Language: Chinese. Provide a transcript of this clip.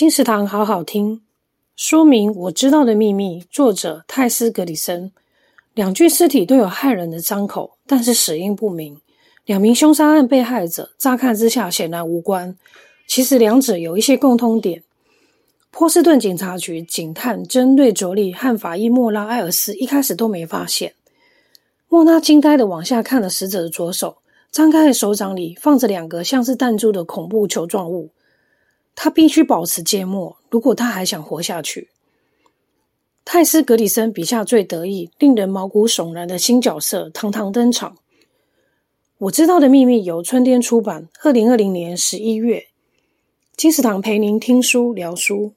金石堂好好听，说明我知道的秘密。作者泰斯·格里森。两具尸体都有骇人的伤口，但是死因不明。两名凶杀案被害者乍看之下显然无关，其实两者有一些共通点。波士顿警察局警探针对卓利和法医莫拉·埃尔斯一开始都没发现。莫拉惊呆地往下看了死者的左手，张开的手掌里放着两个像是弹珠的恐怖球状物。他必须保持缄默，如果他还想活下去。泰斯·格里森笔下最得意、令人毛骨悚然的新角色堂堂登场。我知道的秘密由春天出版，二零二零年十一月。金石堂陪您听书聊书。